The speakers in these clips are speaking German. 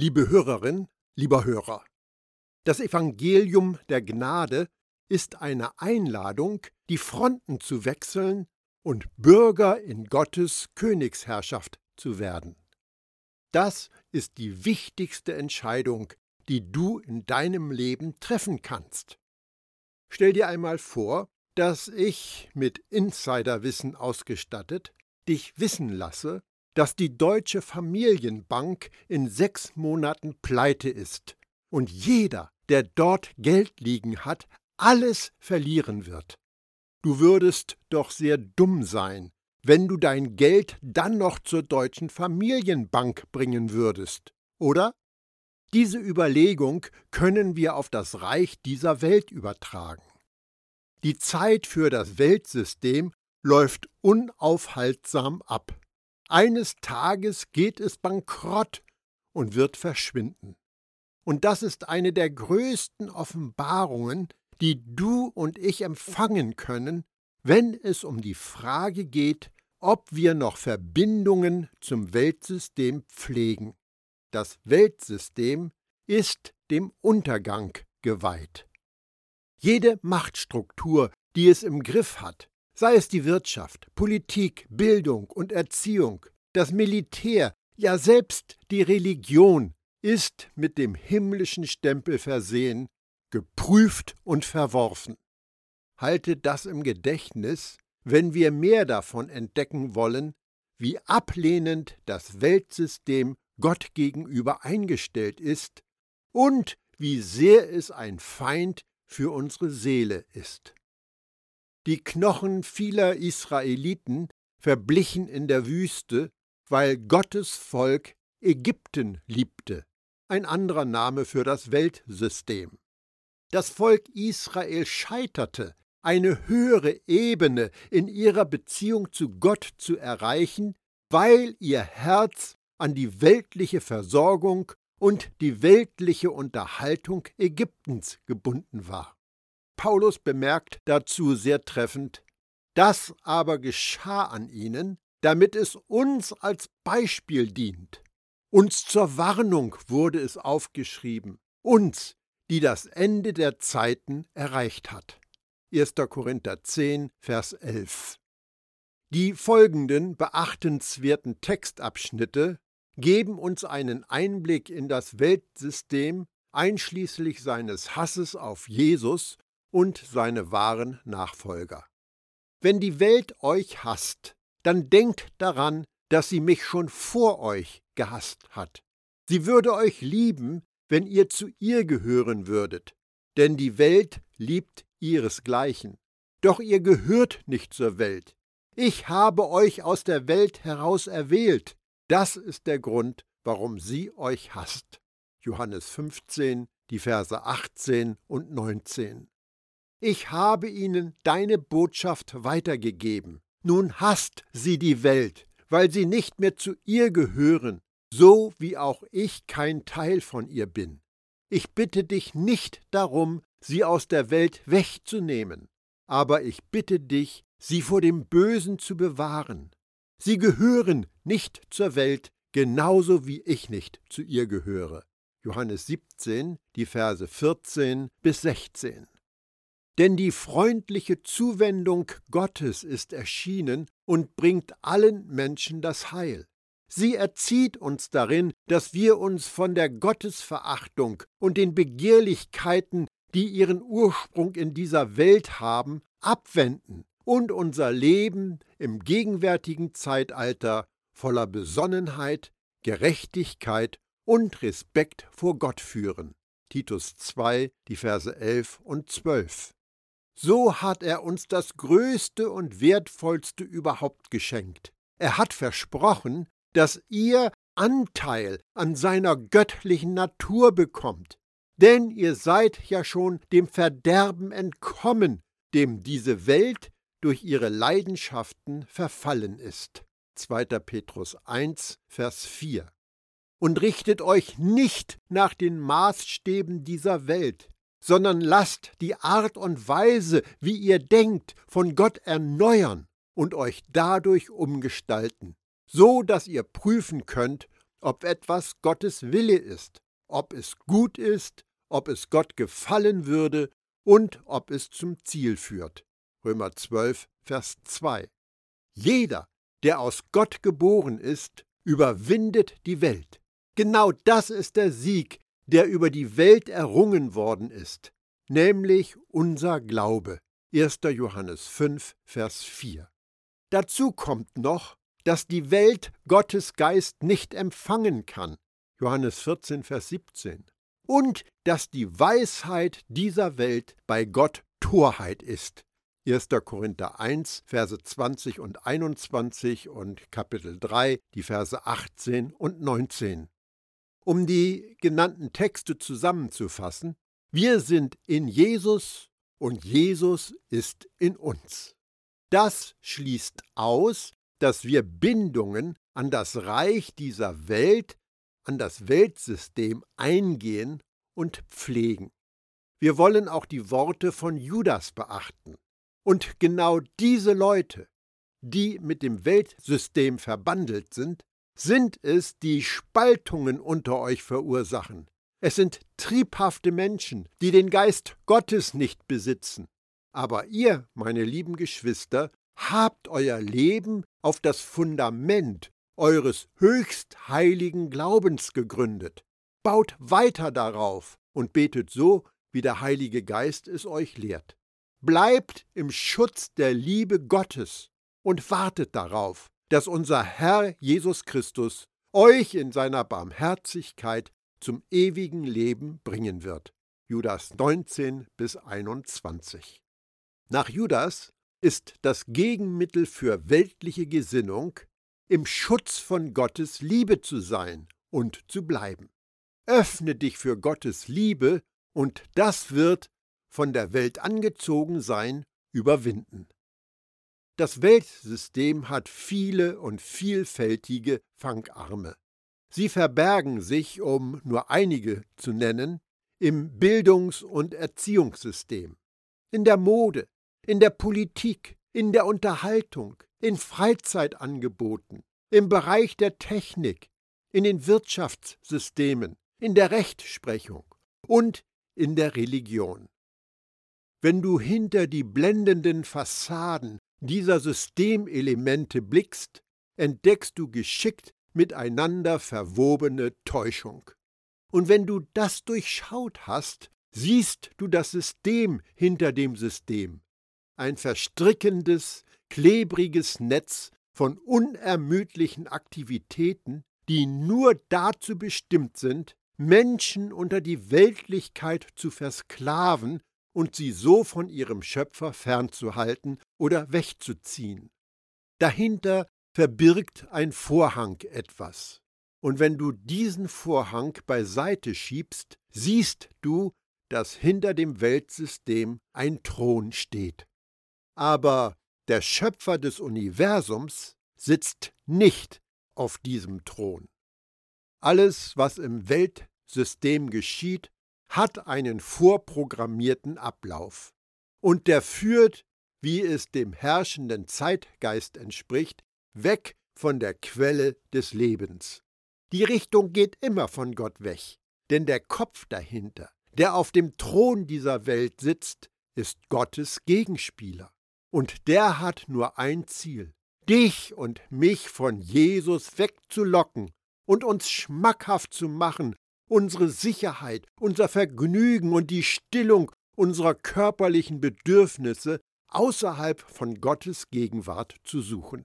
Liebe Hörerin, lieber Hörer, das Evangelium der Gnade ist eine Einladung, die Fronten zu wechseln und Bürger in Gottes Königsherrschaft zu werden. Das ist die wichtigste Entscheidung, die du in deinem Leben treffen kannst. Stell dir einmal vor, dass ich mit Insiderwissen ausgestattet dich wissen lasse, dass die Deutsche Familienbank in sechs Monaten pleite ist und jeder, der dort Geld liegen hat, alles verlieren wird. Du würdest doch sehr dumm sein, wenn du dein Geld dann noch zur Deutschen Familienbank bringen würdest, oder? Diese Überlegung können wir auf das Reich dieser Welt übertragen. Die Zeit für das Weltsystem läuft unaufhaltsam ab. Eines Tages geht es bankrott und wird verschwinden. Und das ist eine der größten Offenbarungen, die du und ich empfangen können, wenn es um die Frage geht, ob wir noch Verbindungen zum Weltsystem pflegen. Das Weltsystem ist dem Untergang geweiht. Jede Machtstruktur, die es im Griff hat, sei es die Wirtschaft, Politik, Bildung und Erziehung, das Militär, ja selbst die Religion, ist mit dem himmlischen Stempel versehen, geprüft und verworfen. Halte das im Gedächtnis, wenn wir mehr davon entdecken wollen, wie ablehnend das Weltsystem Gott gegenüber eingestellt ist und wie sehr es ein Feind für unsere Seele ist. Die Knochen vieler Israeliten verblichen in der Wüste, weil Gottes Volk Ägypten liebte, ein anderer Name für das Weltsystem. Das Volk Israel scheiterte, eine höhere Ebene in ihrer Beziehung zu Gott zu erreichen, weil ihr Herz an die weltliche Versorgung und die weltliche Unterhaltung Ägyptens gebunden war. Paulus bemerkt dazu sehr treffend, das aber geschah an ihnen, damit es uns als Beispiel dient. Uns zur Warnung wurde es aufgeschrieben, uns, die das Ende der Zeiten erreicht hat. 1. Korinther 10, Vers 11. Die folgenden beachtenswerten Textabschnitte geben uns einen Einblick in das Weltsystem einschließlich seines Hasses auf Jesus und seine wahren Nachfolger. Wenn die Welt euch hasst, dann denkt daran, dass sie mich schon vor euch gehasst hat. Sie würde euch lieben, wenn ihr zu ihr gehören würdet, denn die Welt liebt ihresgleichen. Doch ihr gehört nicht zur Welt. Ich habe euch aus der Welt heraus erwählt. Das ist der Grund, warum sie euch hasst. Johannes 15, die Verse 18 und 19. Ich habe ihnen deine Botschaft weitergegeben. Nun hasst sie die Welt, weil sie nicht mehr zu ihr gehören, so wie auch ich kein Teil von ihr bin. Ich bitte dich nicht darum, sie aus der Welt wegzunehmen, aber ich bitte dich, sie vor dem Bösen zu bewahren. Sie gehören nicht zur Welt, genauso wie ich nicht zu ihr gehöre. Johannes 17, die Verse 14 bis 16. Denn die freundliche Zuwendung Gottes ist erschienen und bringt allen Menschen das Heil. Sie erzieht uns darin, dass wir uns von der Gottesverachtung und den Begehrlichkeiten, die ihren Ursprung in dieser Welt haben, abwenden und unser Leben im gegenwärtigen Zeitalter voller Besonnenheit, Gerechtigkeit und Respekt vor Gott führen. Titus 2, die Verse 11 und 12. So hat er uns das Größte und Wertvollste überhaupt geschenkt. Er hat versprochen, dass ihr Anteil an seiner göttlichen Natur bekommt. Denn ihr seid ja schon dem Verderben entkommen, dem diese Welt durch ihre Leidenschaften verfallen ist. 2. Petrus 1, Vers 4. Und richtet euch nicht nach den Maßstäben dieser Welt, sondern lasst die Art und Weise, wie ihr denkt, von Gott erneuern und euch dadurch umgestalten, so dass ihr prüfen könnt, ob etwas Gottes Wille ist, ob es gut ist, ob es Gott gefallen würde und ob es zum Ziel führt. Römer 12, Vers 2. Jeder, der aus Gott geboren ist, überwindet die Welt. Genau das ist der Sieg, der über die Welt errungen worden ist, nämlich unser Glaube. 1. Johannes 5, Vers 4. Dazu kommt noch, dass die Welt Gottes Geist nicht empfangen kann. Johannes 14, Vers 17. Und dass die Weisheit dieser Welt bei Gott Torheit ist. 1. Korinther 1, Verse 20 und 21 und Kapitel 3, die Verse 18 und 19. Um die genannten Texte zusammenzufassen, wir sind in Jesus und Jesus ist in uns. Das schließt aus, dass wir Bindungen an das Reich dieser Welt, an das Weltsystem eingehen und pflegen. Wir wollen auch die Worte von Judas beachten. Und genau diese Leute, die mit dem Weltsystem verbandelt sind, sind es, die Spaltungen unter euch verursachen. Es sind triebhafte Menschen, die den Geist Gottes nicht besitzen. Aber ihr, meine lieben Geschwister, habt euer Leben auf das Fundament eures höchst heiligen Glaubens gegründet. Baut weiter darauf und betet so, wie der Heilige Geist es euch lehrt. Bleibt im Schutz der Liebe Gottes und wartet darauf, dass unser Herr Jesus Christus euch in seiner Barmherzigkeit zum ewigen Leben bringen wird. Judas 19 bis 21. Nach Judas ist das Gegenmittel für weltliche Gesinnung, im Schutz von Gottes Liebe zu sein und zu bleiben. Öffne dich für Gottes Liebe und das wird von der Welt angezogen sein überwinden. Das Weltsystem hat viele und vielfältige Fangarme. Sie verbergen sich, um nur einige zu nennen, im Bildungs- und Erziehungssystem, in der Mode, in der Politik, in der Unterhaltung, in Freizeitangeboten, im Bereich der Technik, in den Wirtschaftssystemen, in der Rechtsprechung und in der Religion. Wenn du hinter die blendenden Fassaden dieser Systemelemente blickst, entdeckst du geschickt miteinander verwobene Täuschung. Und wenn du das durchschaut hast, siehst du das System hinter dem System, ein verstrickendes, klebriges Netz von unermüdlichen Aktivitäten, die nur dazu bestimmt sind, Menschen unter die Weltlichkeit zu versklaven und sie so von ihrem Schöpfer fernzuhalten oder wegzuziehen. Dahinter verbirgt ein Vorhang etwas. Und wenn du diesen Vorhang beiseite schiebst, siehst du, dass hinter dem Weltsystem ein Thron steht. Aber der Schöpfer des Universums sitzt nicht auf diesem Thron. Alles, was im Weltsystem geschieht, hat einen vorprogrammierten Ablauf. Und der führt, wie es dem herrschenden Zeitgeist entspricht, weg von der Quelle des Lebens. Die Richtung geht immer von Gott weg, denn der Kopf dahinter, der auf dem Thron dieser Welt sitzt, ist Gottes Gegenspieler. Und der hat nur ein Ziel, dich und mich von Jesus wegzulocken und uns schmackhaft zu machen unsere Sicherheit, unser Vergnügen und die Stillung unserer körperlichen Bedürfnisse außerhalb von Gottes Gegenwart zu suchen.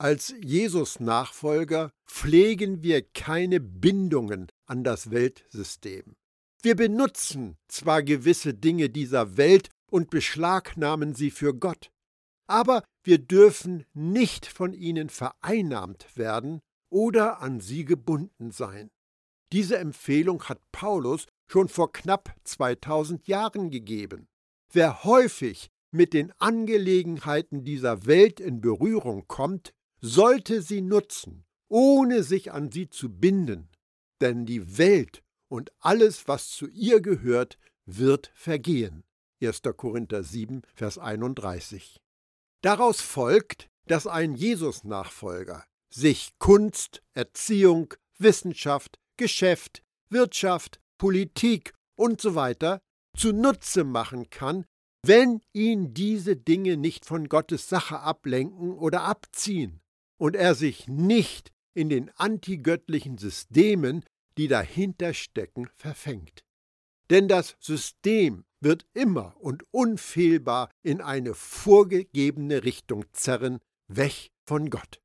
Als Jesus-Nachfolger pflegen wir keine Bindungen an das Weltsystem. Wir benutzen zwar gewisse Dinge dieser Welt und beschlagnahmen sie für Gott, aber wir dürfen nicht von ihnen vereinnahmt werden oder an sie gebunden sein. Diese Empfehlung hat Paulus schon vor knapp 2000 Jahren gegeben. Wer häufig mit den Angelegenheiten dieser Welt in Berührung kommt, sollte sie nutzen, ohne sich an sie zu binden, denn die Welt und alles, was zu ihr gehört, wird vergehen. 1. Korinther 7, Vers 31. Daraus folgt, dass ein Jesus-Nachfolger sich Kunst, Erziehung, Wissenschaft, Geschäft, Wirtschaft, Politik und so weiter zunutze machen kann, wenn ihn diese Dinge nicht von Gottes Sache ablenken oder abziehen und er sich nicht in den antigöttlichen Systemen, die dahinter stecken, verfängt. Denn das System wird immer und unfehlbar in eine vorgegebene Richtung zerren, weg von Gott.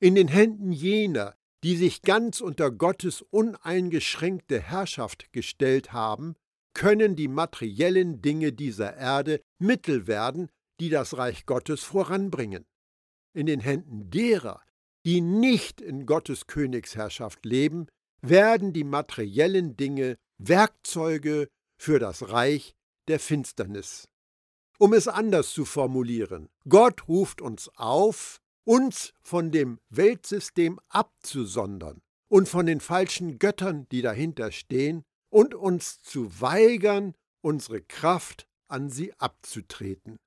In den Händen jener, die sich ganz unter Gottes uneingeschränkte Herrschaft gestellt haben, können die materiellen Dinge dieser Erde Mittel werden, die das Reich Gottes voranbringen. In den Händen derer, die nicht in Gottes Königsherrschaft leben, werden die materiellen Dinge Werkzeuge für das Reich der Finsternis. Um es anders zu formulieren, Gott ruft uns auf, uns von dem Weltsystem abzusondern und von den falschen Göttern, die dahinter stehen, und uns zu weigern, unsere Kraft an sie abzutreten.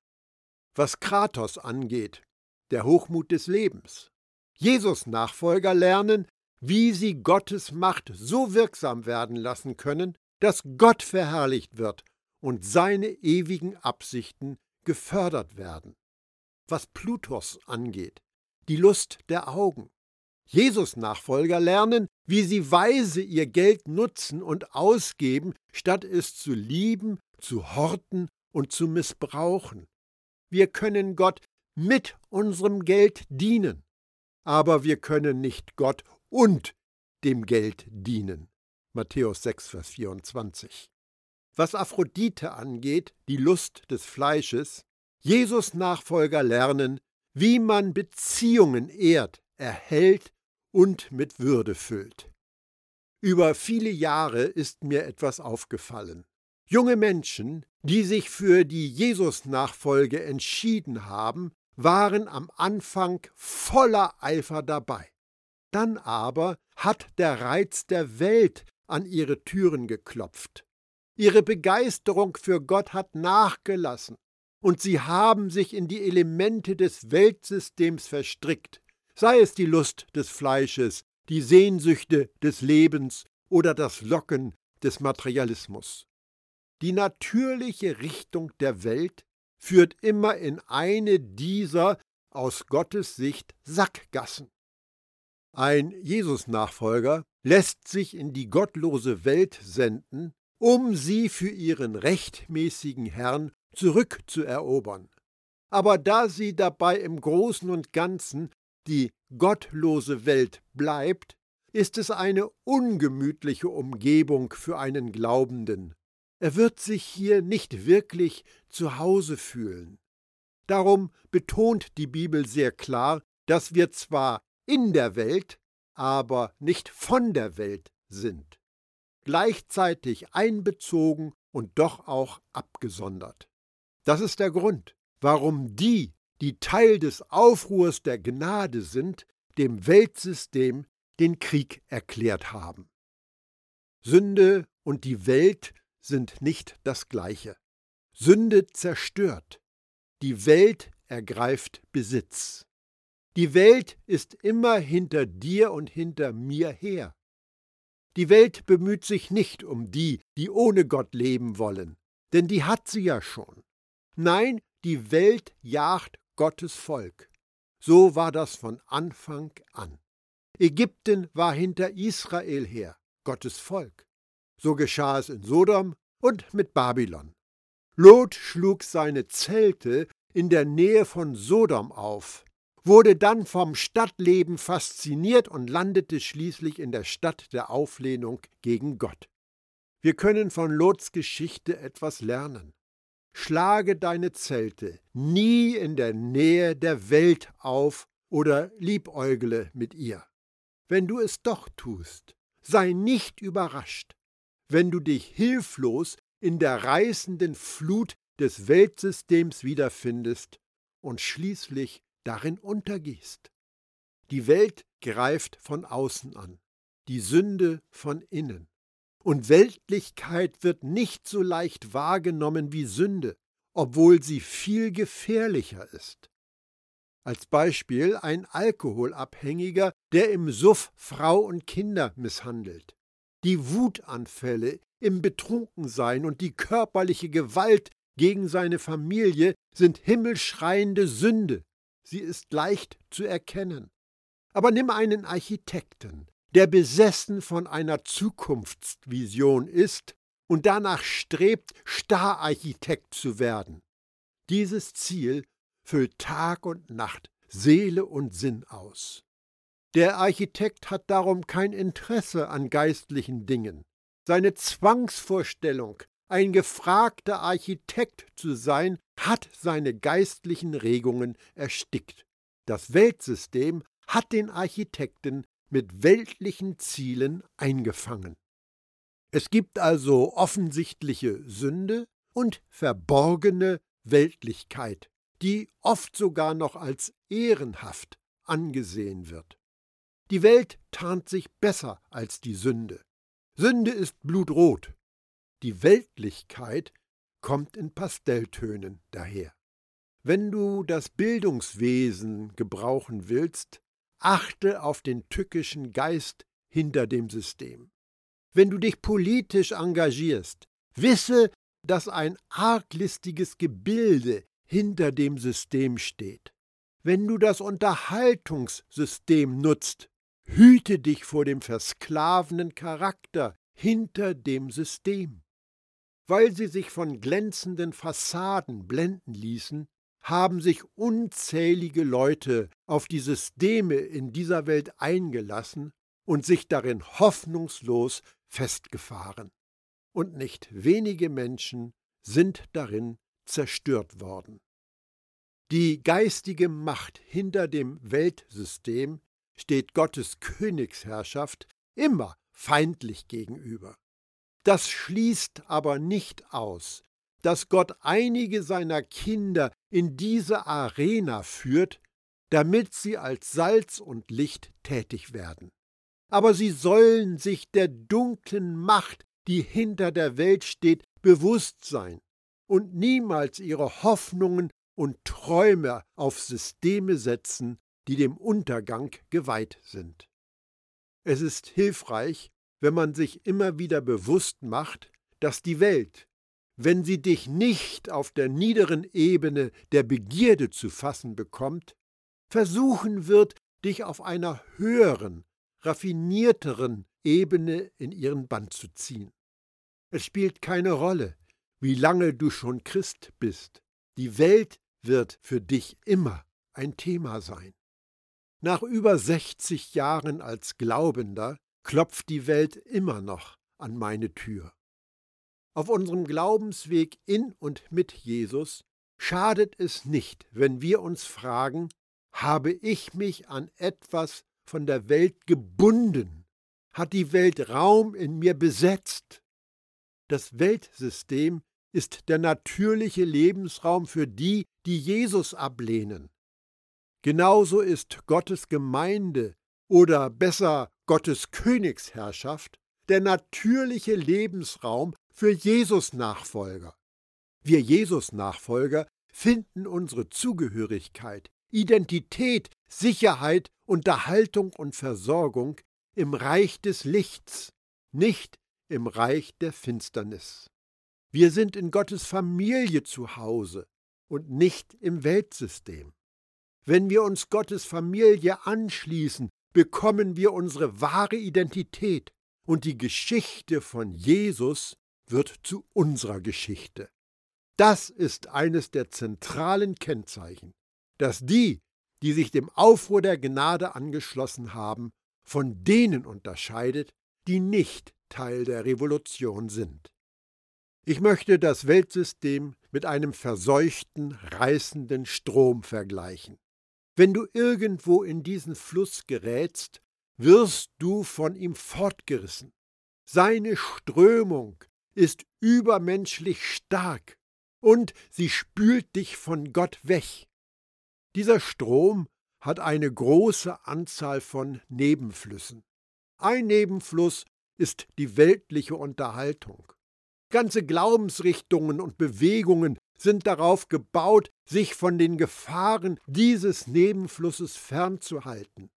Was Kratos angeht, der Hochmut des Lebens. Jesus Nachfolger lernen, wie sie Gottes Macht so wirksam werden lassen können, dass Gott verherrlicht wird und seine ewigen Absichten gefördert werden. Was Plutos angeht, die Lust der Augen. Jesus Nachfolger lernen, wie sie weise ihr Geld nutzen und ausgeben, statt es zu lieben, zu horten und zu missbrauchen. Wir können Gott mit unserem Geld dienen, aber wir können nicht Gott und dem Geld dienen. Matthäus 6, Vers 24. Was Aphrodite angeht, die Lust des Fleisches, Jesus Nachfolger lernen, wie man Beziehungen ehrt, erhält und mit Würde füllt. Über viele Jahre ist mir etwas aufgefallen. Junge Menschen, die sich für die Jesus-Nachfolge entschieden haben, waren am Anfang voller Eifer dabei. Dann aber hat der Reiz der Welt an ihre Türen geklopft. Ihre Begeisterung für Gott hat nachgelassen, und sie haben sich in die Elemente des Weltsystems verstrickt, sei es die Lust des Fleisches, die Sehnsüchte des Lebens oder das Locken des Materialismus. Die natürliche Richtung der Welt führt immer in eine dieser aus Gottes Sicht Sackgassen. Ein Jesus-Nachfolger lässt sich in die gottlose Welt senden, um sie für ihren rechtmäßigen Herrn zurückzuerobern. Aber da sie dabei im Großen und Ganzen die gottlose Welt bleibt, ist es eine ungemütliche Umgebung für einen Glaubenden. Er wird sich hier nicht wirklich zu Hause fühlen. Darum betont die Bibel sehr klar, dass wir zwar in der Welt, aber nicht von der Welt sind. Gleichzeitig einbezogen und doch auch abgesondert. Das ist der Grund, warum die, die Teil des Aufruhrs der Gnade sind, dem Weltsystem den Krieg erklärt haben. Sünde und die Welt sind nicht das gleiche. Sünde zerstört, die Welt ergreift Besitz. Die Welt ist immer hinter dir und hinter mir her. Die Welt bemüht sich nicht um die, die ohne Gott leben wollen, denn die hat sie ja schon. Nein, die Welt jagt Gottes Volk. So war das von Anfang an. Ägypten war hinter Israel her, Gottes Volk. So geschah es in Sodom und mit Babylon. Lot schlug seine Zelte in der Nähe von Sodom auf, wurde dann vom Stadtleben fasziniert und landete schließlich in der Stadt der Auflehnung gegen Gott. Wir können von Lots Geschichte etwas lernen. Schlage deine Zelte nie in der Nähe der Welt auf oder liebäugle mit ihr. Wenn du es doch tust, sei nicht überrascht, wenn du dich hilflos in der reißenden Flut des Weltsystems wiederfindest und schließlich darin untergehst. Die Welt greift von außen an, die Sünde von innen. Und Weltlichkeit wird nicht so leicht wahrgenommen wie Sünde, obwohl sie viel gefährlicher ist. Als Beispiel ein Alkoholabhängiger, der im Suff Frau und Kinder misshandelt. Die Wutanfälle im Betrunkensein und die körperliche Gewalt gegen seine Familie sind himmelschreiende Sünde. Sie ist leicht zu erkennen. Aber nimm einen Architekten, der besessen von einer Zukunftsvision ist und danach strebt, Stararchitekt zu werden. Dieses Ziel füllt Tag und Nacht, Seele und Sinn aus. Der Architekt hat darum kein Interesse an geistlichen Dingen. Seine Zwangsvorstellung, ein gefragter Architekt zu sein, hat seine geistlichen Regungen erstickt. Das Weltsystem hat den Architekten mit weltlichen Zielen eingefangen. Es gibt also offensichtliche Sünde und verborgene Weltlichkeit, die oft sogar noch als ehrenhaft angesehen wird. Die Welt tarnt sich besser als die Sünde. Sünde ist blutrot. Die Weltlichkeit kommt in Pastelltönen daher. Wenn du das Bildungswesen gebrauchen willst, achte auf den tückischen Geist hinter dem System. Wenn du dich politisch engagierst, wisse, dass ein arglistiges Gebilde hinter dem System steht. Wenn du das Unterhaltungssystem nutzt, hüte dich vor dem versklavenen Charakter hinter dem System. Weil sie sich von glänzenden Fassaden blenden ließen, haben sich unzählige Leute auf die Systeme in dieser Welt eingelassen und sich darin hoffnungslos festgefahren. Und nicht wenige Menschen sind darin zerstört worden. Die geistige Macht hinter dem Weltsystem steht Gottes Königsherrschaft immer feindlich gegenüber. Das schließt aber nicht aus, dass Gott einige seiner Kinder in diese Arena führt, damit sie als Salz und Licht tätig werden. Aber sie sollen sich der dunklen Macht, die hinter der Welt steht, bewusst sein und niemals ihre Hoffnungen und Träume auf Systeme setzen, die dem Untergang geweiht sind. Es ist hilfreich, wenn man sich immer wieder bewusst macht, dass die Welt, wenn sie dich nicht auf der niederen Ebene der Begierde zu fassen bekommt, versuchen wird, dich auf einer höheren, raffinierteren Ebene in ihren Band zu ziehen. Es spielt keine Rolle, wie lange du schon Christ bist. Die Welt wird für dich immer ein Thema sein. Nach über 60 Jahren als Glaubender klopft die Welt immer noch an meine Tür. Auf unserem Glaubensweg in und mit Jesus schadet es nicht, wenn wir uns fragen, habe ich mich an etwas von der Welt gebunden? Hat die Welt Raum in mir besetzt? Das Weltsystem ist der natürliche Lebensraum für die, die Jesus ablehnen. Genauso ist Gottes Gemeinde oder besser Gottes Königsherrschaft der natürliche Lebensraum für Jesus-Nachfolger. Wir Jesus-Nachfolger finden unsere Zugehörigkeit, Identität, Sicherheit, Unterhaltung und Versorgung im Reich des Lichts, nicht im Reich der Finsternis. Wir sind in Gottes Familie zu Hause und nicht im Weltsystem. Wenn wir uns Gottes Familie anschließen, bekommen wir unsere wahre Identität und die Geschichte von Jesus wird zu unserer Geschichte. Das ist eines der zentralen Kennzeichen, dass die, die sich dem Aufruhr der Gnade angeschlossen haben, von denen unterscheidet, die nicht Teil der Revolution sind. Ich möchte das Weltsystem mit einem verseuchten, reißenden Strom vergleichen. Wenn du irgendwo in diesen Fluss gerätst, wirst du von ihm fortgerissen. Seine Strömung ist übermenschlich stark und sie spült dich von Gott weg. Dieser Strom hat eine große Anzahl von Nebenflüssen. Ein Nebenfluss ist die weltliche Unterhaltung. Ganze Glaubensrichtungen und Bewegungen sind darauf gebaut, sich von den Gefahren dieses Nebenflusses fernzuhalten.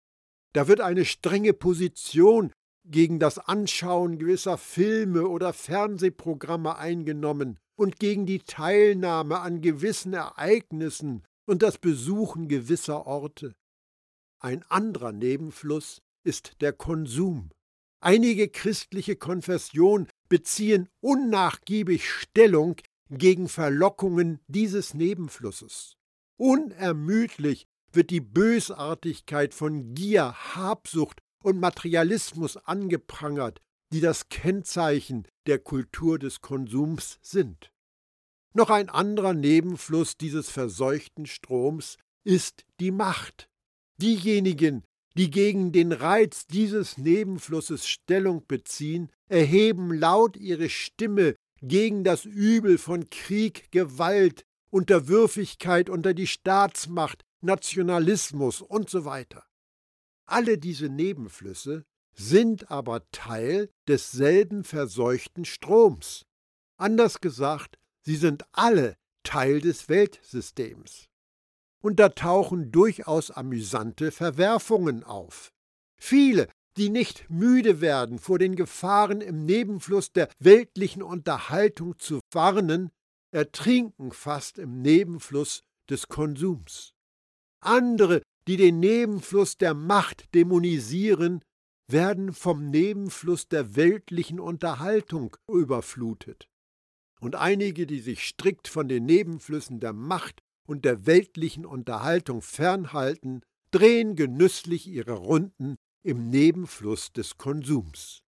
Da wird eine strenge Position gegen das Anschauen gewisser Filme oder Fernsehprogramme eingenommen und gegen die Teilnahme an gewissen Ereignissen und das Besuchen gewisser Orte. Ein anderer Nebenfluss ist der Konsum. Einige christliche Konfessionen beziehen unnachgiebig Stellung gegen Verlockungen dieses Nebenflusses. Unermüdlich wird die Bösartigkeit von Gier, Habsucht und Materialismus angeprangert, die das Kennzeichen der Kultur des Konsums sind. Noch ein anderer Nebenfluss dieses verseuchten Stroms ist die Macht. Diejenigen, die gegen den Reiz dieses Nebenflusses Stellung beziehen, erheben laut ihre Stimme gegen das Übel von Krieg, Gewalt, Unterwürfigkeit unter die Staatsmacht, Nationalismus und so weiter. Alle diese Nebenflüsse sind aber Teil desselben verseuchten Stroms. Anders gesagt, sie sind alle Teil des Weltsystems. Und da tauchen durchaus amüsante Verwerfungen auf. Viele, die nicht müde werden, vor den Gefahren im Nebenfluss der weltlichen Unterhaltung zu warnen, ertrinken fast im Nebenfluss des Konsums. Andere, die den Nebenfluss der Macht dämonisieren, werden vom Nebenfluss der weltlichen Unterhaltung überflutet. Und einige, die sich strikt von den Nebenflüssen der Macht und der weltlichen Unterhaltung fernhalten, drehen genüsslich ihre Runden im Nebenfluss des Konsums.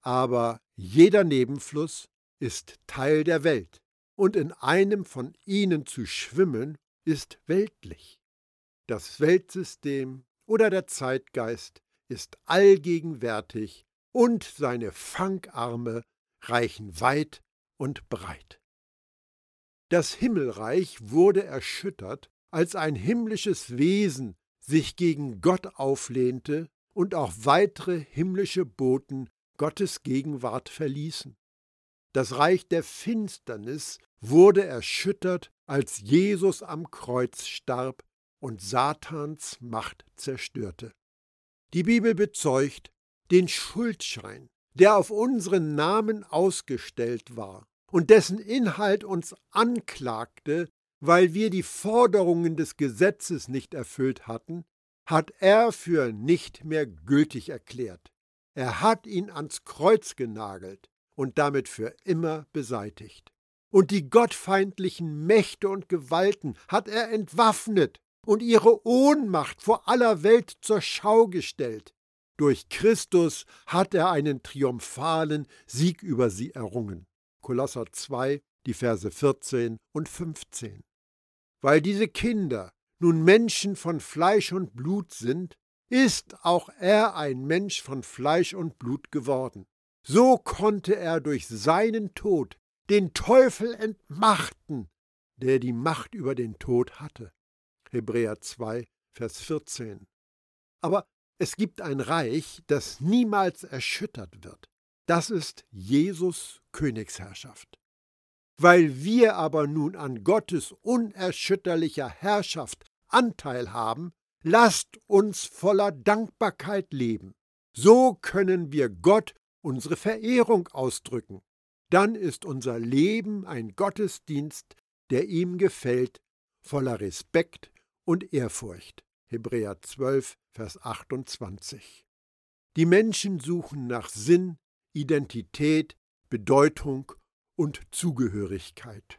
Aber jeder Nebenfluss ist Teil der Welt, und in einem von ihnen zu schwimmen ist weltlich. Das Weltsystem oder der Zeitgeist ist allgegenwärtig und seine Fangarme reichen weit und breit. Das Himmelreich wurde erschüttert, als ein himmlisches Wesen sich gegen Gott auflehnte und auch weitere himmlische Boten Gottes Gegenwart verließen. Das Reich der Finsternis wurde erschüttert, als Jesus am Kreuz starb und Satans Macht zerstörte. Die Bibel bezeugt den Schuldschein, der auf unseren Namen ausgestellt war und dessen Inhalt uns anklagte, weil wir die Forderungen des Gesetzes nicht erfüllt hatten, hat er für nicht mehr gültig erklärt. Er hat ihn ans Kreuz genagelt und damit für immer beseitigt. Und die gottfeindlichen Mächte und Gewalten hat er entwaffnet und ihre Ohnmacht vor aller Welt zur Schau gestellt. Durch Christus hat er einen triumphalen Sieg über sie errungen. Kolosser 2, die Verse 14 und 15. Weil diese Kinder nun Menschen von Fleisch und Blut sind, ist auch er ein Mensch von Fleisch und Blut geworden. So konnte er durch seinen Tod den Teufel entmachten, der die Macht über den Tod hatte. Hebräer 2, Vers 14. Aber es gibt ein Reich, das niemals erschüttert wird. Das ist Jesus Königsherrschaft. Weil wir aber nun an Gottes unerschütterlicher Herrschaft Anteil haben, lasst uns voller Dankbarkeit leben. So können wir Gott unsere Verehrung ausdrücken. Dann ist unser Leben ein Gottesdienst, der ihm gefällt, voller Respekt und Ehrfurcht. Hebräer 12, Vers 28. Die Menschen suchen nach Sinn, Identität, Bedeutung und Zugehörigkeit.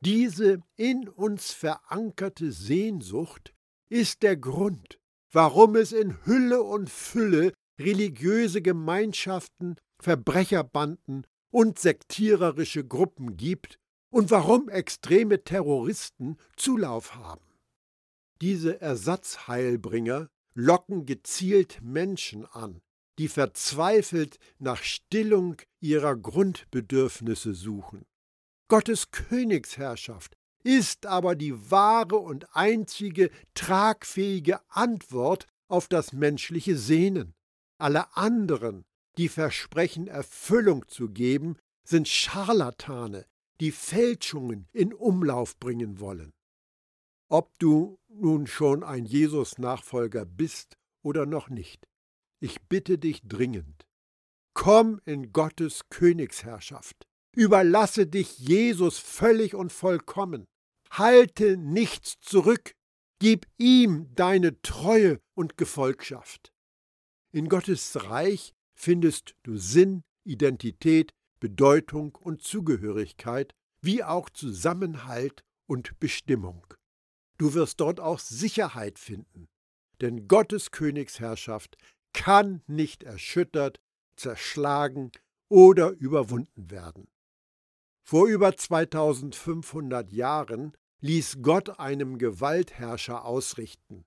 Diese in uns verankerte Sehnsucht ist der Grund, warum es in Hülle und Fülle religiöse Gemeinschaften, Verbrecherbanden und sektiererische Gruppen gibt und warum extreme Terroristen Zulauf haben. Diese Ersatzheilbringer locken gezielt Menschen an, die verzweifelt nach Stillung ihrer Grundbedürfnisse suchen. Gottes Königsherrschaft ist aber die wahre und einzige tragfähige Antwort auf das menschliche Sehnen. Alle anderen, die versprechen Erfüllung zu geben, sind Scharlatane, die Fälschungen in Umlauf bringen wollen. Ob du nun schon ein Jesus-Nachfolger bist oder noch nicht, ich bitte dich dringend, komm in Gottes Königsherrschaft, überlasse dich Jesus völlig und vollkommen, halte nichts zurück, gib ihm deine Treue und Gefolgschaft. In Gottes Reich findest du Sinn, Identität, Bedeutung und Zugehörigkeit, wie auch Zusammenhalt und Bestimmung. Du wirst dort auch Sicherheit finden, denn Gottes Königsherrschaft kann nicht erschüttert, zerschlagen oder überwunden werden. Vor über 2500 Jahren ließ Gott einem Gewaltherrscher ausrichten.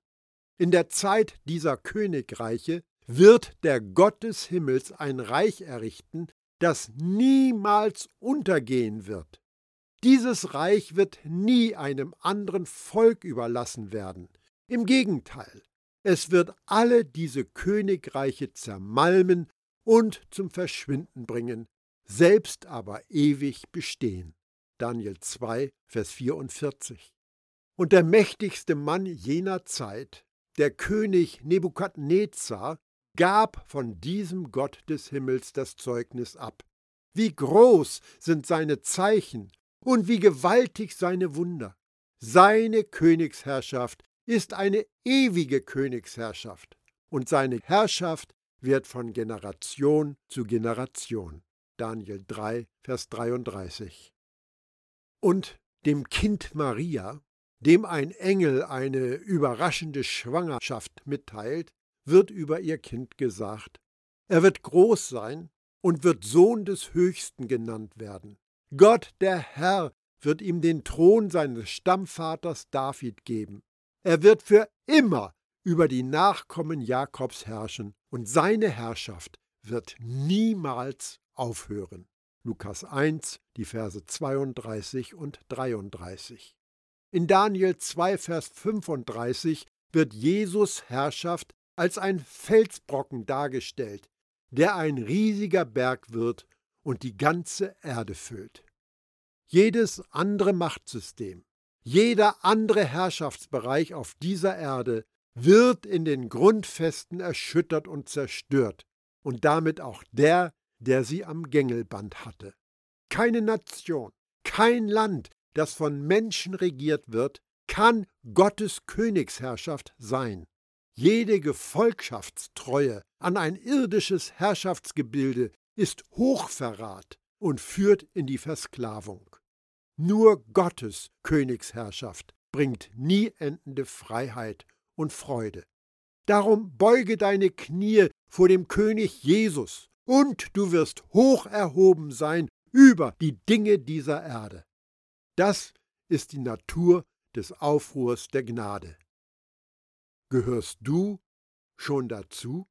In der Zeit dieser Königreiche wird der Gott des Himmels ein Reich errichten, das niemals untergehen wird. Dieses Reich wird nie einem anderen Volk überlassen werden. Im Gegenteil, es wird alle diese Königreiche zermalmen und zum Verschwinden bringen, selbst aber ewig bestehen. Daniel 2, Vers 44. Und der mächtigste Mann jener Zeit, der König Nebukadnezar, gab von diesem Gott des Himmels das Zeugnis ab. Wie groß sind seine Zeichen und wie gewaltig seine Wunder. Seine Königsherrschaft ist eine ewige Königsherrschaft und seine Herrschaft wird von Generation zu Generation. Daniel 3, Vers 33. Und dem Kind Maria, dem ein Engel eine überraschende Schwangerschaft mitteilt, wird über ihr Kind gesagt, er wird groß sein und wird Sohn des Höchsten genannt werden. Gott der Herr wird ihm den Thron seines Stammvaters David geben. Er wird für immer über die Nachkommen Jakobs herrschen und seine Herrschaft wird niemals aufhören. Lukas 1, die Verse 32 und 33. In Daniel 2, Vers 35 wird Jesus Herrschaft als ein Felsbrocken dargestellt, der ein riesiger Berg wird und die ganze Erde füllt. Jedes andere Machtsystem, jeder andere Herrschaftsbereich auf dieser Erde wird in den Grundfesten erschüttert und zerstört, und damit auch der, der sie am Gängelband hatte. Keine Nation, kein Land, das von Menschen regiert wird, kann Gottes Königsherrschaft sein. Jede Gefolgschaftstreue an ein irdisches Herrschaftsgebilde ist Hochverrat und führt in die Versklavung. Nur Gottes Königsherrschaft bringt nie endende Freiheit und Freude. Darum beuge deine Knie vor dem König Jesus, und du wirst hoch erhoben sein über die Dinge dieser Erde. Das ist die Natur des Aufruhrs der Gnade. Gehörst du schon dazu?